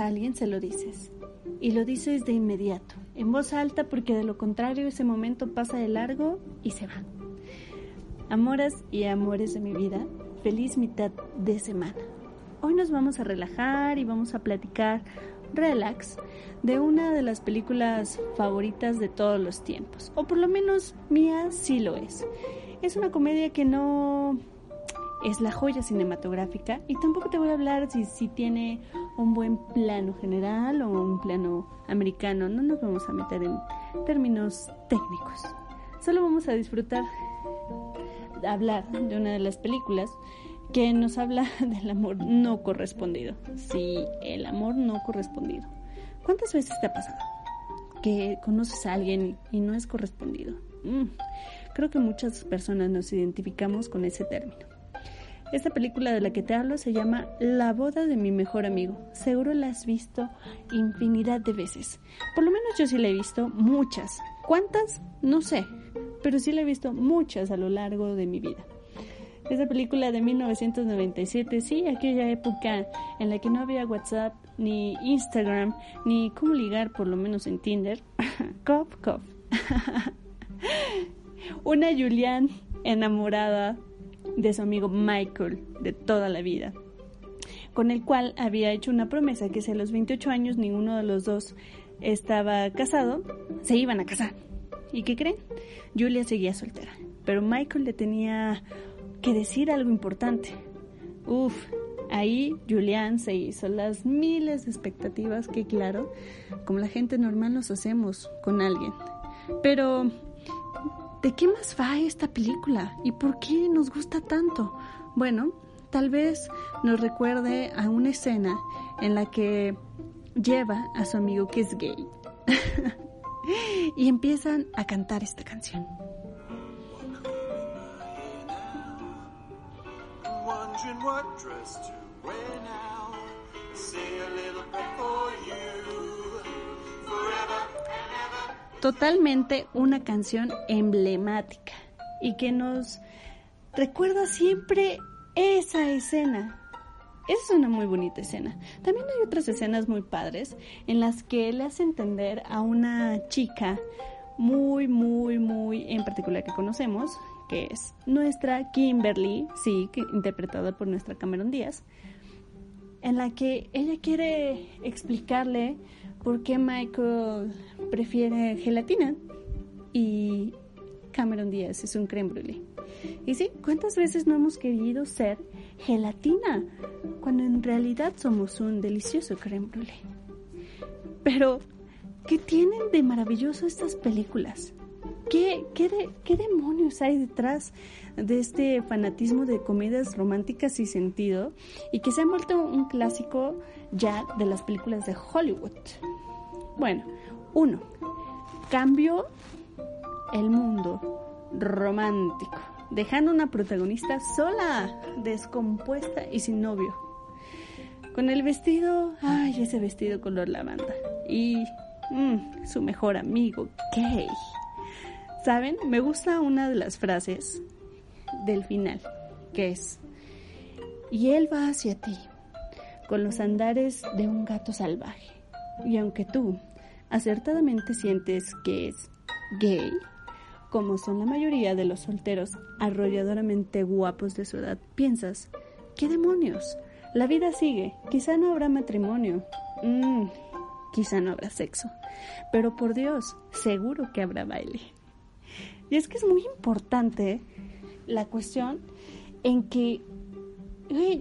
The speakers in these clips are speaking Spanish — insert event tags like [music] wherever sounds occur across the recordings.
A alguien, se lo dices. Y lo dices de inmediato, en voz alta, porque de lo contrario ese momento pasa de largo y se va. Amoras y amores de mi vida, feliz mitad de semana. Hoy nos vamos a relajar y vamos a platicar relax de una de las películas favoritas de todos los tiempos, o por lo menos mía sí lo es. Es una comedia que no es la joya cinematográfica y tampoco te voy a hablar si, si tiene un buen plano general o un plano americano, no nos vamos a meter en términos técnicos, solo vamos a disfrutar de hablar de una de las películas que nos habla [laughs] del amor no correspondido. Sí, el amor no correspondido. ¿Cuántas veces te ha pasado que conoces a alguien y no es correspondido? Mm, creo que muchas personas nos identificamos con ese término. Esta película de la que te hablo se llama La boda de mi mejor amigo. Seguro la has visto infinidad de veces. Por lo menos yo sí la he visto muchas. ¿Cuántas? No sé. Pero sí la he visto muchas a lo largo de mi vida. Esa película de 1997, sí, aquella época en la que no había WhatsApp, ni Instagram, ni cómo ligar, por lo menos en Tinder. [laughs] cof, cof. [laughs] Una Julian enamorada de su amigo Michael de toda la vida, con el cual había hecho una promesa que si a los 28 años ninguno de los dos estaba casado, se iban a casar. ¿Y qué creen? Julia seguía soltera, pero Michael le tenía que decir algo importante. Uf, ahí Julian se hizo las miles de expectativas que claro, como la gente normal nos hacemos con alguien. Pero ¿De qué más va esta película? ¿Y por qué nos gusta tanto? Bueno, tal vez nos recuerde a una escena en la que lleva a su amigo que es gay [laughs] y empiezan a cantar esta canción. Totalmente una canción emblemática y que nos recuerda siempre esa escena. Esa es una muy bonita escena. También hay otras escenas muy padres en las que le hace entender a una chica muy, muy, muy en particular que conocemos, que es nuestra Kimberly, sí, interpretada por nuestra Cameron Díaz, en la que ella quiere explicarle por qué Michael prefiere gelatina y Cameron Díaz es un creme brulee. Y sí, ¿cuántas veces no hemos querido ser gelatina cuando en realidad somos un delicioso creme brulee? Pero, ¿qué tienen de maravilloso estas películas? ¿Qué, qué demonios hay detrás de este fanatismo de comedias románticas y sentido y que se ha vuelto un clásico ya de las películas de Hollywood? Bueno, uno, cambio el mundo romántico, dejando una protagonista sola, descompuesta y sin novio. Con el vestido, ay, ese vestido color lavanda. Y mm, su mejor amigo, gay. ¿Saben? Me gusta una de las frases del final, que es, y él va hacia ti, con los andares de un gato salvaje y aunque tú acertadamente sientes que es gay, como son la mayoría de los solteros arrolladoramente guapos de su edad, piensas, ¿qué demonios? La vida sigue, quizá no habrá matrimonio, mm, quizá no habrá sexo, pero por Dios, seguro que habrá baile. Y es que es muy importante la cuestión en que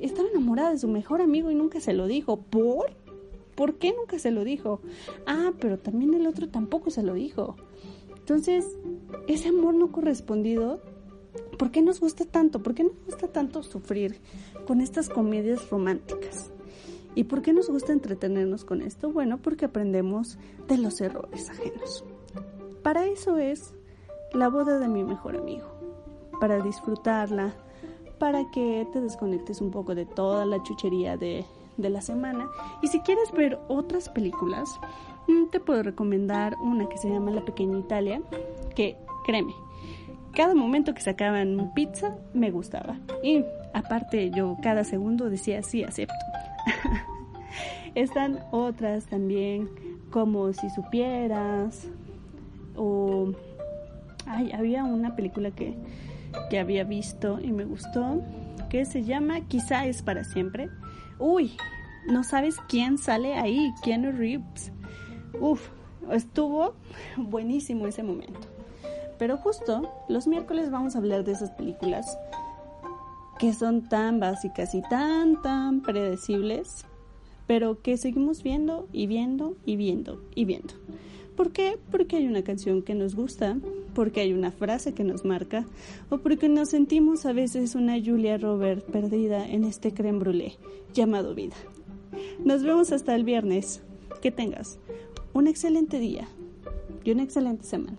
estaba enamorada de su mejor amigo y nunca se lo dijo. ¿Por? ¿Por qué nunca se lo dijo? Ah, pero también el otro tampoco se lo dijo. Entonces, ese amor no correspondido ¿Por qué nos gusta tanto? ¿Por qué nos gusta tanto sufrir con estas comedias románticas? ¿Y por qué nos gusta entretenernos con esto? Bueno, porque aprendemos de los errores ajenos. Para eso es la boda de mi mejor amigo, para disfrutarla, para que te desconectes un poco de toda la chuchería de, de la semana. Y si quieres ver otras películas, mm, te puedo recomendar una que se llama La Pequeña Italia, que créeme, cada momento que sacaban pizza me gustaba. Y aparte yo cada segundo decía sí, acepto. [laughs] Están otras también como Si supieras o ay, había una película que, que había visto y me gustó que se llama Quizá es para siempre. Uy, no sabes quién sale ahí, Keanu Reeves. Uf, estuvo buenísimo ese momento. Pero justo los miércoles vamos a hablar de esas películas que son tan básicas y tan, tan predecibles, pero que seguimos viendo y viendo y viendo y viendo. ¿Por qué? Porque hay una canción que nos gusta, porque hay una frase que nos marca, o porque nos sentimos a veces una Julia Robert perdida en este creme brûlée llamado vida. Nos vemos hasta el viernes. Que tengas un excelente día y una excelente semana.